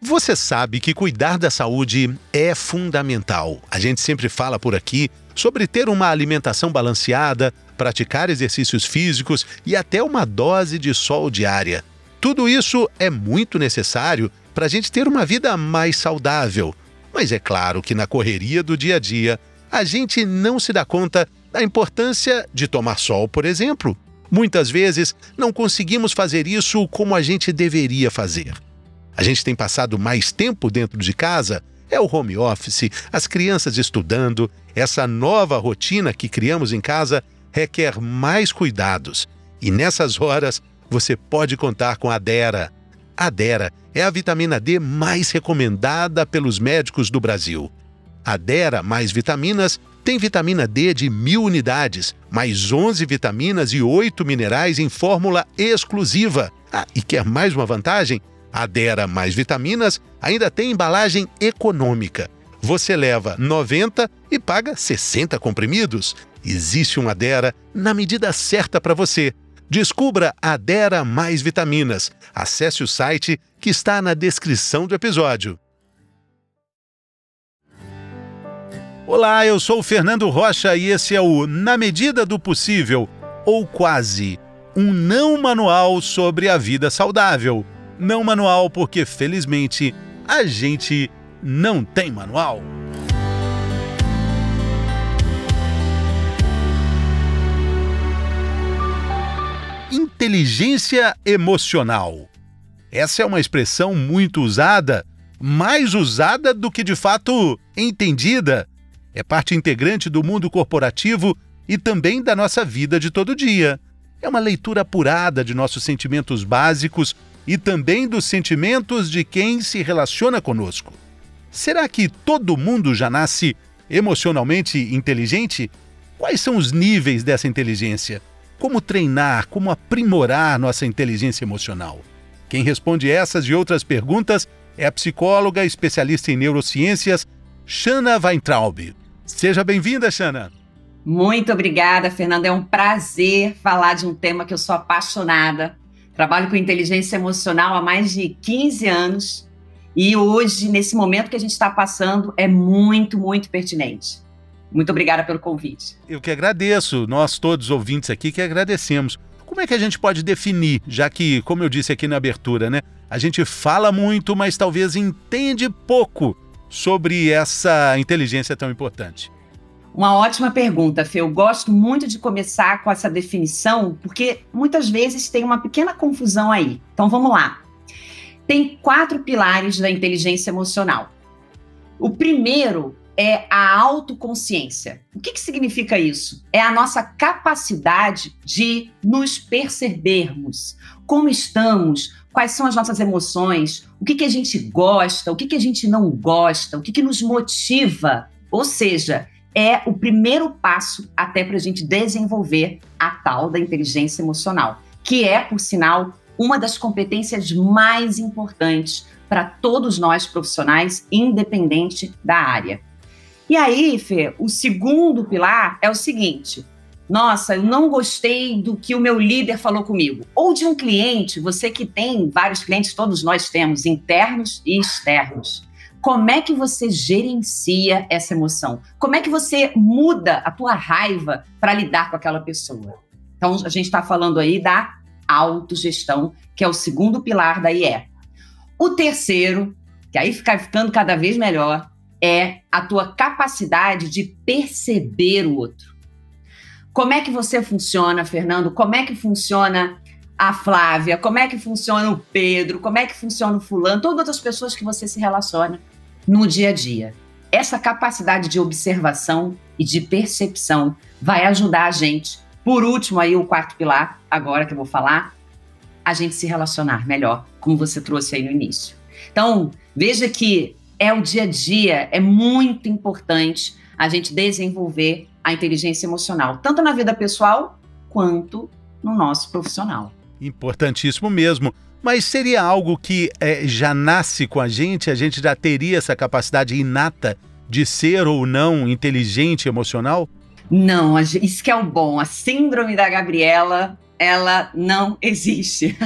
Você sabe que cuidar da saúde é fundamental. A gente sempre fala por aqui sobre ter uma alimentação balanceada, praticar exercícios físicos e até uma dose de sol diária. Tudo isso é muito necessário para a gente ter uma vida mais saudável. Mas é claro que na correria do dia a dia, a gente não se dá conta da importância de tomar sol, por exemplo. Muitas vezes não conseguimos fazer isso como a gente deveria fazer. A gente tem passado mais tempo dentro de casa, é o home office, as crianças estudando. Essa nova rotina que criamos em casa requer mais cuidados. E nessas horas, você pode contar com a Dera. A Dera é a vitamina D mais recomendada pelos médicos do Brasil. A Dera mais vitaminas tem vitamina D de mil unidades, mais 11 vitaminas e 8 minerais em fórmula exclusiva. Ah, e quer mais uma vantagem? Adera mais vitaminas ainda tem embalagem econômica. Você leva 90 e paga 60 comprimidos. Existe um Adera na medida certa para você. Descubra Adera mais vitaminas. Acesse o site que está na descrição do episódio. Olá, eu sou o Fernando Rocha e esse é o Na Medida do Possível, ou quase, um não manual sobre a vida saudável não manual, porque felizmente a gente não tem manual. Inteligência emocional. Essa é uma expressão muito usada, mais usada do que de fato entendida. É parte integrante do mundo corporativo e também da nossa vida de todo dia. É uma leitura apurada de nossos sentimentos básicos e também dos sentimentos de quem se relaciona conosco. Será que todo mundo já nasce emocionalmente inteligente? Quais são os níveis dessa inteligência? Como treinar, como aprimorar nossa inteligência emocional? Quem responde essas e outras perguntas é a psicóloga especialista em neurociências, Shana Weintraub. Seja bem-vinda, Shana. Muito obrigada, Fernanda. É um prazer falar de um tema que eu sou apaixonada, Trabalho com inteligência emocional há mais de 15 anos e hoje, nesse momento que a gente está passando, é muito, muito pertinente. Muito obrigada pelo convite. Eu que agradeço, nós todos ouvintes aqui que agradecemos. Como é que a gente pode definir, já que, como eu disse aqui na abertura, né, a gente fala muito, mas talvez entende pouco sobre essa inteligência tão importante? Uma ótima pergunta, Fê. Eu gosto muito de começar com essa definição, porque muitas vezes tem uma pequena confusão aí. Então vamos lá. Tem quatro pilares da inteligência emocional. O primeiro é a autoconsciência. O que, que significa isso? É a nossa capacidade de nos percebermos, como estamos, quais são as nossas emoções, o que, que a gente gosta, o que, que a gente não gosta, o que, que nos motiva. Ou seja, é o primeiro passo até para a gente desenvolver a tal da inteligência emocional, que é, por sinal, uma das competências mais importantes para todos nós profissionais, independente da área. E aí, Fê, o segundo pilar é o seguinte: nossa, eu não gostei do que o meu líder falou comigo. Ou de um cliente, você que tem vários clientes, todos nós temos, internos e externos. Como é que você gerencia essa emoção? Como é que você muda a tua raiva para lidar com aquela pessoa? Então, a gente está falando aí da autogestão, que é o segundo pilar da IE. O terceiro, que aí fica ficando cada vez melhor, é a tua capacidade de perceber o outro. Como é que você funciona, Fernando? Como é que funciona a Flávia? Como é que funciona o Pedro? Como é que funciona o fulano? Todas as pessoas que você se relaciona no dia a dia. Essa capacidade de observação e de percepção vai ajudar a gente. Por último, aí o quarto pilar, agora que eu vou falar, a gente se relacionar melhor, como você trouxe aí no início. Então, veja que é o dia a dia, é muito importante a gente desenvolver a inteligência emocional, tanto na vida pessoal quanto no nosso profissional. Importantíssimo mesmo mas seria algo que é, já nasce com a gente, a gente já teria essa capacidade inata de ser ou não inteligente emocional? Não, isso que é o bom. A síndrome da Gabriela ela não existe.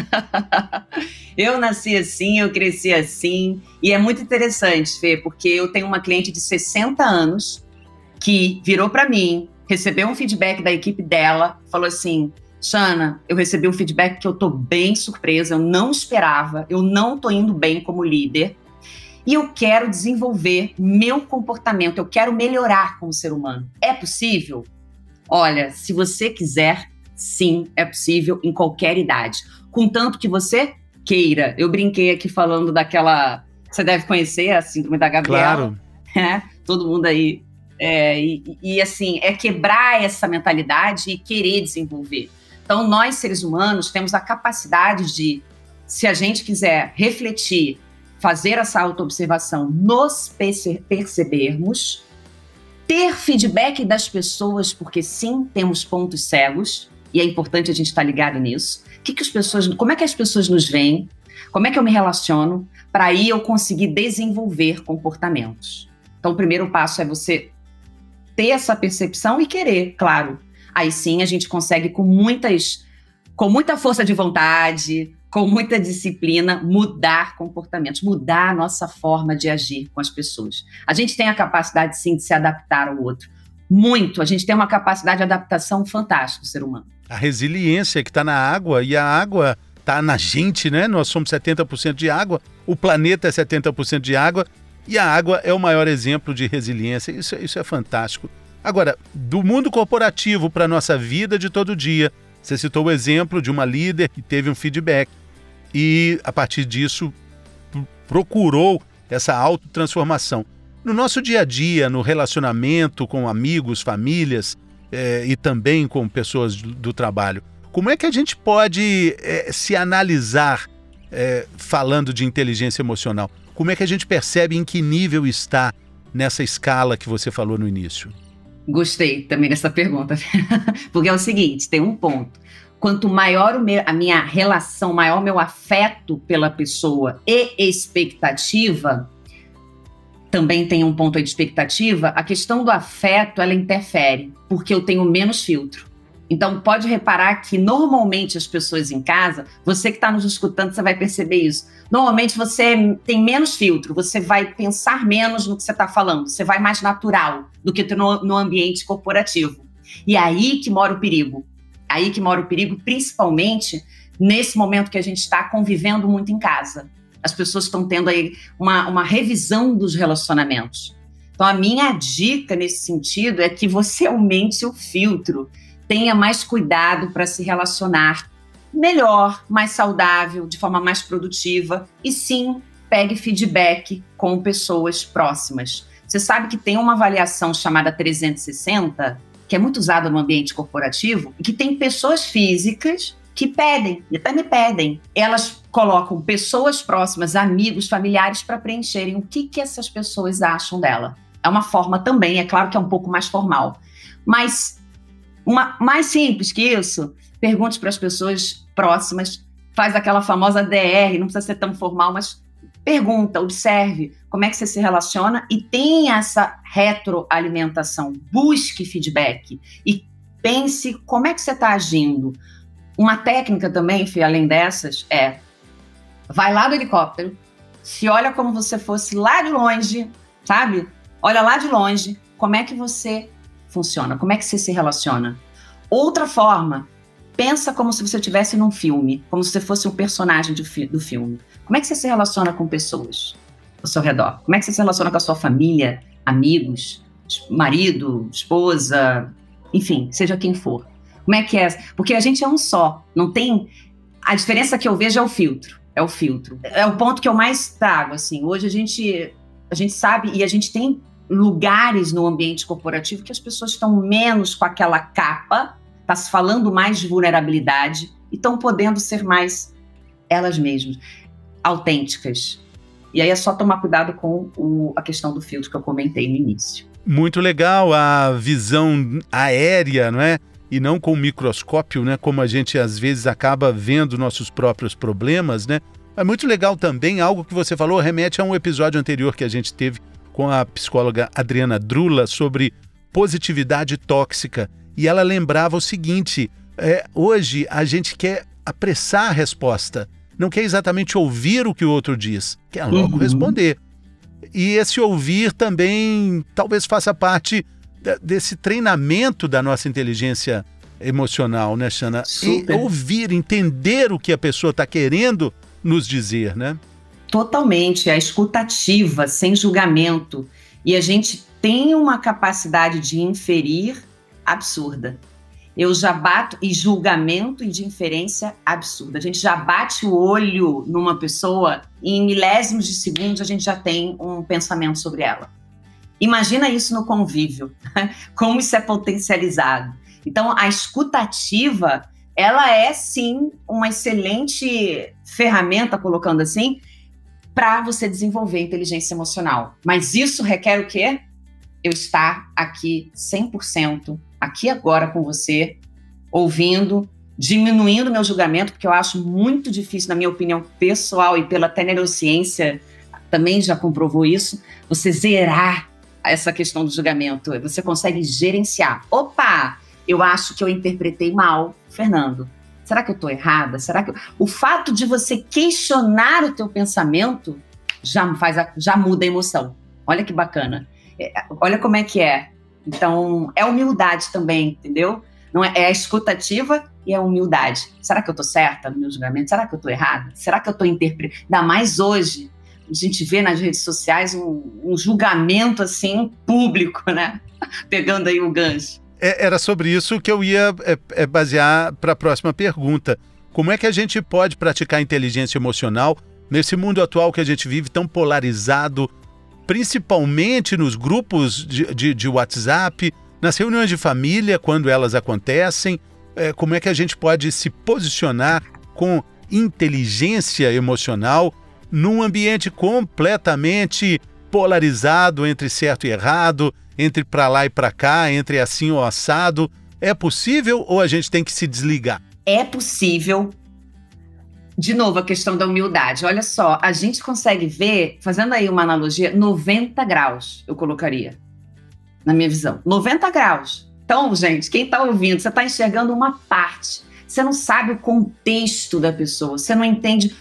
eu nasci assim, eu cresci assim, e é muito interessante, Fê, porque eu tenho uma cliente de 60 anos que virou para mim, recebeu um feedback da equipe dela, falou assim: Shana, eu recebi um feedback que eu tô bem surpresa, eu não esperava, eu não tô indo bem como líder. E eu quero desenvolver meu comportamento, eu quero melhorar como ser humano. É possível? Olha, se você quiser, sim, é possível em qualquer idade. Contanto que você queira. Eu brinquei aqui falando daquela. Você deve conhecer a Síndrome da Gabriela. Claro. É, todo mundo aí. É, e, e assim, é quebrar essa mentalidade e querer desenvolver. Então, nós, seres humanos, temos a capacidade de, se a gente quiser refletir, fazer essa autoobservação, nos percebermos, ter feedback das pessoas, porque sim, temos pontos cegos, e é importante a gente estar ligado nisso. Que que as pessoas, como é que as pessoas nos veem? Como é que eu me relaciono para aí eu conseguir desenvolver comportamentos? Então, o primeiro passo é você ter essa percepção e querer, claro. Aí sim a gente consegue com muitas com muita força de vontade, com muita disciplina, mudar comportamentos, mudar a nossa forma de agir com as pessoas. A gente tem a capacidade, sim, de se adaptar ao outro. Muito. A gente tem uma capacidade de adaptação fantástica, o ser humano a resiliência que está na água e a água está na gente, né? Nós somos 70% de água, o planeta é 70% de água e a água é o maior exemplo de resiliência. Isso, isso é fantástico. Agora, do mundo corporativo para a nossa vida de todo dia, você citou o exemplo de uma líder que teve um feedback e, a partir disso, procurou essa autotransformação. No nosso dia a dia, no relacionamento com amigos, famílias, é, e também com pessoas do, trabalho. Como é que a gente pode é, se analisar é, falando de inteligência emocional? Como é que a gente percebe em que nível está nessa escala que você falou no início? Gostei também dessa pergunta, porque é o seguinte: tem um ponto. Quanto maior meu, a minha relação, maior meu afeto pela pessoa e expectativa, também tem um ponto aí de expectativa, a questão do afeto, ela interfere, porque eu tenho menos filtro. Então, pode reparar que normalmente as pessoas em casa, você que está nos escutando, você vai perceber isso. Normalmente você tem menos filtro, você vai pensar menos no que você está falando, você vai mais natural do que no, no ambiente corporativo. E aí que mora o perigo. Aí que mora o perigo, principalmente nesse momento que a gente está convivendo muito em casa as pessoas estão tendo aí uma, uma revisão dos relacionamentos. Então, a minha dica nesse sentido é que você aumente o filtro, tenha mais cuidado para se relacionar melhor, mais saudável, de forma mais produtiva e sim, pegue feedback com pessoas próximas. Você sabe que tem uma avaliação chamada 360, que é muito usada no ambiente corporativo, e que tem pessoas físicas que pedem, e até me pedem. Elas colocam pessoas próximas, amigos, familiares, para preencherem o que, que essas pessoas acham dela. É uma forma também, é claro que é um pouco mais formal. Mas uma, mais simples que isso, pergunte para as pessoas próximas, faz aquela famosa DR, não precisa ser tão formal, mas pergunta, observe como é que você se relaciona e tem essa retroalimentação. Busque feedback e pense como é que você está agindo. Uma técnica também, além dessas, é vai lá do helicóptero, se olha como você fosse lá de longe, sabe? Olha lá de longe, como é que você funciona, como é que você se relaciona. Outra forma, pensa como se você estivesse num filme, como se você fosse um personagem do, do filme. Como é que você se relaciona com pessoas ao seu redor? Como é que você se relaciona com a sua família, amigos, marido, esposa, enfim, seja quem for. Como é que é? Porque a gente é um só. Não tem. A diferença que eu vejo é o filtro. É o filtro. É o ponto que eu mais trago. Assim, hoje a gente, a gente sabe e a gente tem lugares no ambiente corporativo que as pessoas estão menos com aquela capa, está se falando mais de vulnerabilidade e estão podendo ser mais elas mesmas, autênticas. E aí é só tomar cuidado com o, a questão do filtro que eu comentei no início. Muito legal a visão aérea, não é? e não com microscópio, né, como a gente às vezes acaba vendo nossos próprios problemas, né? É muito legal também algo que você falou, remete a um episódio anterior que a gente teve com a psicóloga Adriana Drula sobre positividade tóxica. E ela lembrava o seguinte: É, hoje a gente quer apressar a resposta, não quer exatamente ouvir o que o outro diz, quer logo uhum. responder. E esse ouvir também talvez faça parte desse treinamento da nossa inteligência emocional, né, Xana? Ouvir, entender o que a pessoa está querendo nos dizer, né? Totalmente, a escutativa, sem julgamento. E a gente tem uma capacidade de inferir absurda. Eu já bato, e julgamento e de inferência absurda. A gente já bate o olho numa pessoa e em milésimos de segundos a gente já tem um pensamento sobre ela. Imagina isso no convívio, como isso é potencializado. Então, a escutativa, ela é sim uma excelente ferramenta, colocando assim, para você desenvolver inteligência emocional. Mas isso requer o quê? Eu estar aqui 100%, aqui agora com você, ouvindo, diminuindo meu julgamento, porque eu acho muito difícil, na minha opinião pessoal e pela até neurociência também já comprovou isso, você zerar essa questão do julgamento. Você consegue gerenciar. Opa, eu acho que eu interpretei mal, Fernando. Será que eu estou errada? Será que eu... o fato de você questionar o teu pensamento já faz a... já muda a emoção. Olha que bacana. É, olha como é que é. Então é humildade também, entendeu? Não é, é a escutativa e a humildade. Será que eu estou certa no meu julgamento? Será que eu estou errada? Será que eu estou interpretando? Ainda mais hoje, a gente vê nas redes sociais um, um julgamento assim público, né? Pegando aí o gancho. É, era sobre isso que eu ia é, é basear para a próxima pergunta. Como é que a gente pode praticar inteligência emocional nesse mundo atual que a gente vive tão polarizado, principalmente nos grupos de, de, de WhatsApp, nas reuniões de família, quando elas acontecem? É, como é que a gente pode se posicionar com inteligência emocional num ambiente completamente polarizado entre certo e errado, entre para lá e para cá, entre assim ou assado. É possível ou a gente tem que se desligar? É possível. De novo, a questão da humildade. Olha só, a gente consegue ver, fazendo aí uma analogia, 90 graus, eu colocaria, na minha visão. 90 graus. Então, gente, quem está ouvindo, você está enxergando uma parte. Você não sabe o contexto da pessoa, você não entende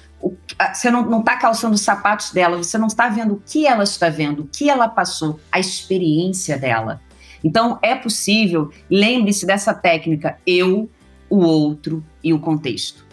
você não está calçando os sapatos dela, você não está vendo o que ela está vendo, o que ela passou, a experiência dela. Então, é possível, lembre-se dessa técnica, eu, o outro e o contexto.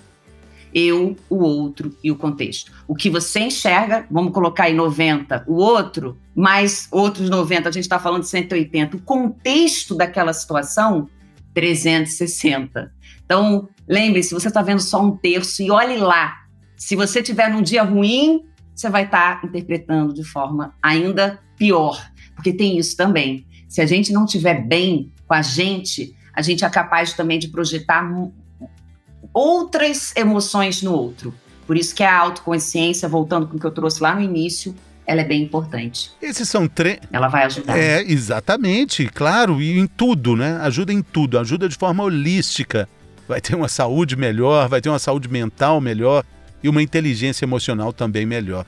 Eu, o outro e o contexto. O que você enxerga, vamos colocar aí 90, o outro, mais outros 90, a gente está falando de 180. O contexto daquela situação, 360. Então, lembre-se, você está vendo só um terço e olhe lá se você tiver num dia ruim, você vai estar tá interpretando de forma ainda pior, porque tem isso também. Se a gente não estiver bem com a gente, a gente é capaz também de projetar outras emoções no outro. Por isso que a autoconsciência, voltando com o que eu trouxe lá no início, ela é bem importante. Esses são três. Ela vai ajudar. É, exatamente, claro, e em tudo, né? Ajuda em tudo, ajuda de forma holística. Vai ter uma saúde melhor, vai ter uma saúde mental melhor, e uma inteligência emocional também melhor.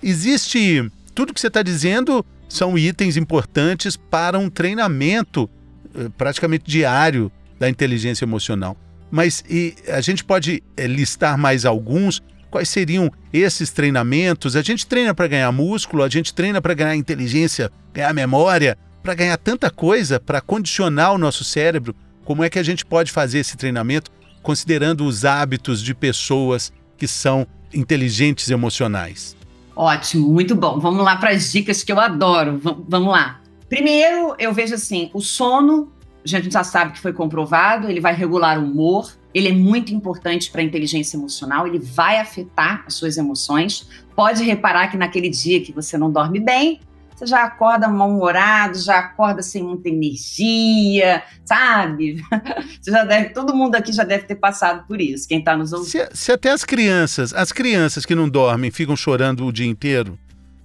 Existe. Tudo que você está dizendo são itens importantes para um treinamento eh, praticamente diário da inteligência emocional. Mas a gente pode eh, listar mais alguns. Quais seriam esses treinamentos? A gente treina para ganhar músculo, a gente treina para ganhar inteligência, ganhar memória, para ganhar tanta coisa, para condicionar o nosso cérebro. Como é que a gente pode fazer esse treinamento considerando os hábitos de pessoas que são inteligentes emocionais? Ótimo, muito bom. Vamos lá para as dicas que eu adoro. V vamos lá. Primeiro, eu vejo assim: o sono, a gente já sabe que foi comprovado, ele vai regular o humor, ele é muito importante para a inteligência emocional, ele vai afetar as suas emoções. Pode reparar que naquele dia que você não dorme bem, você já acorda mal-humorado, já acorda sem muita energia, sabe? Você já deve, todo mundo aqui já deve ter passado por isso, quem está nos ouvindo. Se, se até as crianças, as crianças que não dormem ficam chorando o dia inteiro,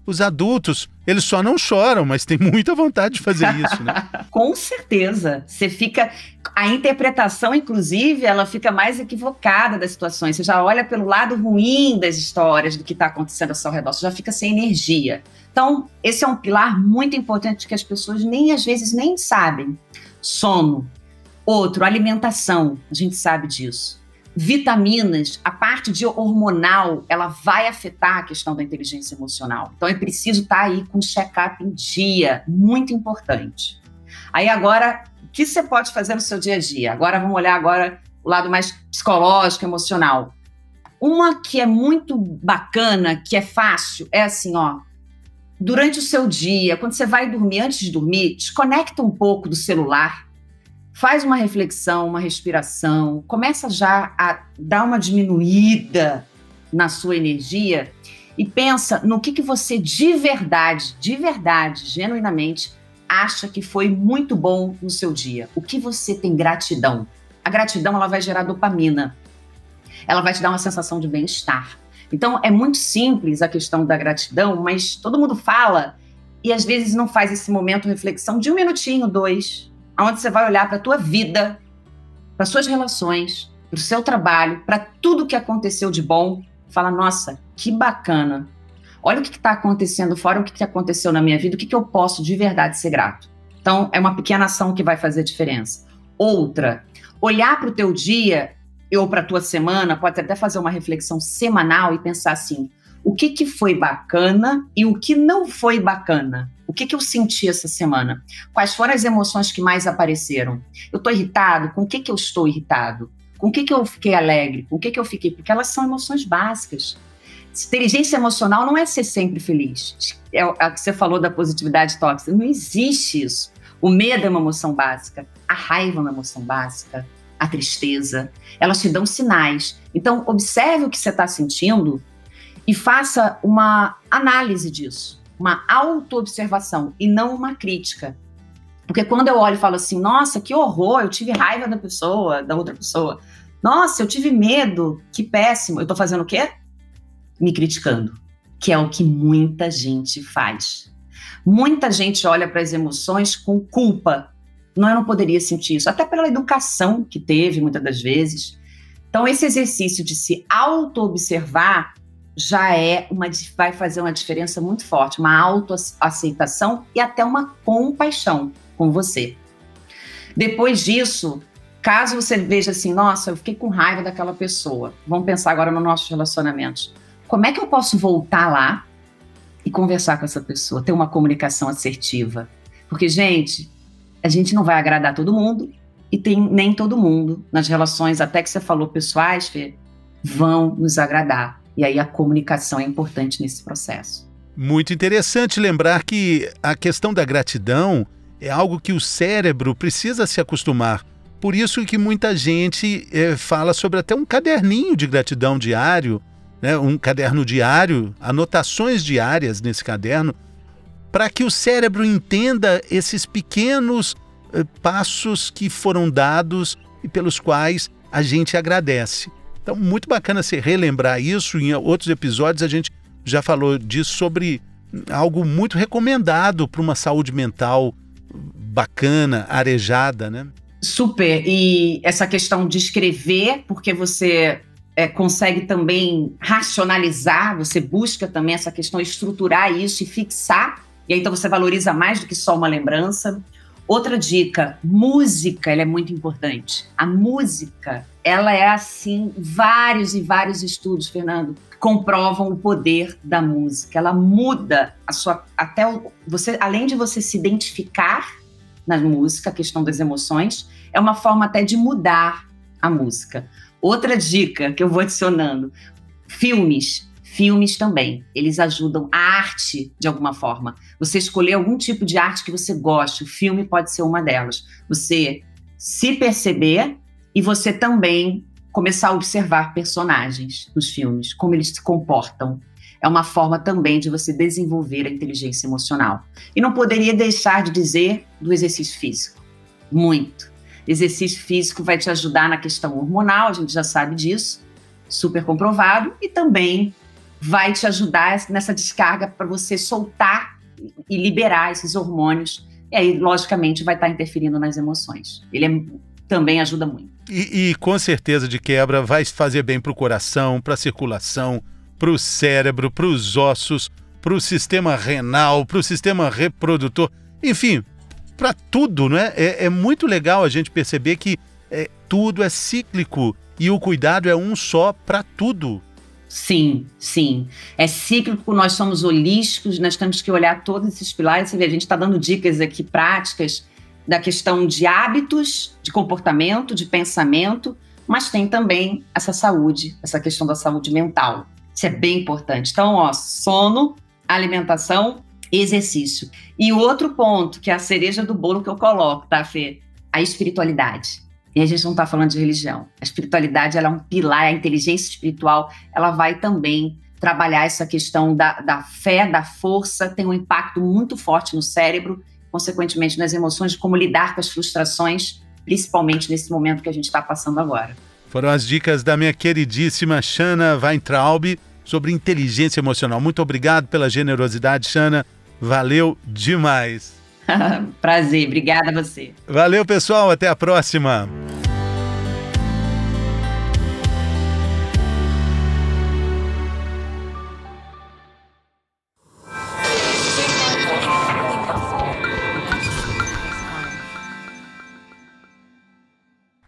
os adultos, eles só não choram, mas têm muita vontade de fazer isso, né? Com certeza. Você fica. A interpretação, inclusive, ela fica mais equivocada das situações. Você já olha pelo lado ruim das histórias, do que está acontecendo ao seu redor, você já fica sem energia. Então, esse é um pilar muito importante que as pessoas nem às vezes nem sabem. Sono. Outro, alimentação, a gente sabe disso. Vitaminas, a parte de hormonal, ela vai afetar a questão da inteligência emocional. Então é preciso estar tá aí com check-up em dia, muito importante. Aí agora, o que você pode fazer no seu dia a dia? Agora vamos olhar agora o lado mais psicológico, emocional. Uma que é muito bacana, que é fácil, é assim, ó. Durante o seu dia, quando você vai dormir, antes de dormir, desconecta um pouco do celular, faz uma reflexão, uma respiração, começa já a dar uma diminuída na sua energia e pensa no que, que você de verdade, de verdade, genuinamente, acha que foi muito bom no seu dia. O que você tem gratidão? A gratidão ela vai gerar dopamina ela vai te dar uma sensação de bem-estar. Então, é muito simples a questão da gratidão, mas todo mundo fala e às vezes não faz esse momento reflexão de um minutinho, dois, onde você vai olhar para a tua vida, para suas relações, para o seu trabalho, para tudo que aconteceu de bom, fala, nossa, que bacana. Olha o que está acontecendo fora, o que, que aconteceu na minha vida, o que, que eu posso de verdade ser grato. Então, é uma pequena ação que vai fazer diferença. Outra, olhar para o teu dia ou para a tua semana, pode até fazer uma reflexão semanal e pensar assim: o que, que foi bacana e o que não foi bacana? O que, que eu senti essa semana? Quais foram as emoções que mais apareceram? Eu estou irritado? Com o que, que eu estou irritado? Com o que, que eu fiquei alegre? Com o que, que eu fiquei? Porque elas são emoções básicas. Inteligência emocional não é ser sempre feliz. É o que você falou da positividade tóxica. Não existe isso. O medo é uma emoção básica. A raiva é uma emoção básica a tristeza, elas te dão sinais. Então, observe o que você está sentindo e faça uma análise disso, uma autoobservação e não uma crítica. Porque quando eu olho e falo assim, nossa, que horror, eu tive raiva da pessoa, da outra pessoa. Nossa, eu tive medo, que péssimo. Eu estou fazendo o quê? Me criticando, que é o que muita gente faz. Muita gente olha para as emoções com culpa, não, eu não poderia sentir isso, até pela educação que teve muitas das vezes. Então, esse exercício de se auto-observar já é uma vai fazer uma diferença muito forte, uma autoaceitação e até uma compaixão com você. Depois disso, caso você veja assim, nossa, eu fiquei com raiva daquela pessoa. Vamos pensar agora nos nossos relacionamentos. Como é que eu posso voltar lá e conversar com essa pessoa, ter uma comunicação assertiva? Porque, gente, a gente não vai agradar todo mundo e tem nem todo mundo nas relações, até que você falou pessoais, Fê, vão nos agradar. E aí a comunicação é importante nesse processo. Muito interessante lembrar que a questão da gratidão é algo que o cérebro precisa se acostumar. Por isso que muita gente é, fala sobre até um caderninho de gratidão diário, né, um caderno diário, anotações diárias nesse caderno, para que o cérebro entenda esses pequenos eh, passos que foram dados e pelos quais a gente agradece. Então, muito bacana se relembrar isso. Em outros episódios, a gente já falou disso sobre algo muito recomendado para uma saúde mental bacana, arejada, né? Super. E essa questão de escrever, porque você é, consegue também racionalizar, você busca também essa questão, estruturar isso e fixar e aí, então você valoriza mais do que só uma lembrança. Outra dica, música, ela é muito importante. A música, ela é assim, vários e vários estudos, Fernando, comprovam o poder da música. Ela muda a sua até o, você, além de você se identificar na música, a questão das emoções, é uma forma até de mudar a música. Outra dica que eu vou adicionando: filmes Filmes também, eles ajudam a arte de alguma forma. Você escolher algum tipo de arte que você goste, o filme pode ser uma delas. Você se perceber e você também começar a observar personagens nos filmes, como eles se comportam. É uma forma também de você desenvolver a inteligência emocional. E não poderia deixar de dizer do exercício físico. Muito. Exercício físico vai te ajudar na questão hormonal, a gente já sabe disso, super comprovado, e também vai te ajudar nessa descarga para você soltar e liberar esses hormônios. E aí, logicamente, vai estar tá interferindo nas emoções. Ele é, também ajuda muito. E, e, com certeza, de quebra, vai fazer bem para o coração, para a circulação, para o cérebro, para os ossos, para o sistema renal, para o sistema reprodutor. Enfim, para tudo, não é? é? é? muito legal a gente perceber que é, tudo é cíclico e o cuidado é um só para tudo. Sim, sim. É cíclico, nós somos holísticos, nós temos que olhar todos esses pilares. Você vê, a gente está dando dicas aqui práticas da questão de hábitos, de comportamento, de pensamento, mas tem também essa saúde, essa questão da saúde mental. Isso é bem importante. Então, ó, sono, alimentação, exercício. E outro ponto, que é a cereja do bolo que eu coloco, tá, Fê? A espiritualidade. E a gente não está falando de religião. A espiritualidade ela é um pilar, a inteligência espiritual, ela vai também trabalhar essa questão da, da fé, da força, tem um impacto muito forte no cérebro, consequentemente nas emoções, de como lidar com as frustrações, principalmente nesse momento que a gente está passando agora. Foram as dicas da minha queridíssima Shana Weintraub sobre inteligência emocional. Muito obrigado pela generosidade, Shana. Valeu demais. Prazer, obrigada a você. Valeu, pessoal. Até a próxima.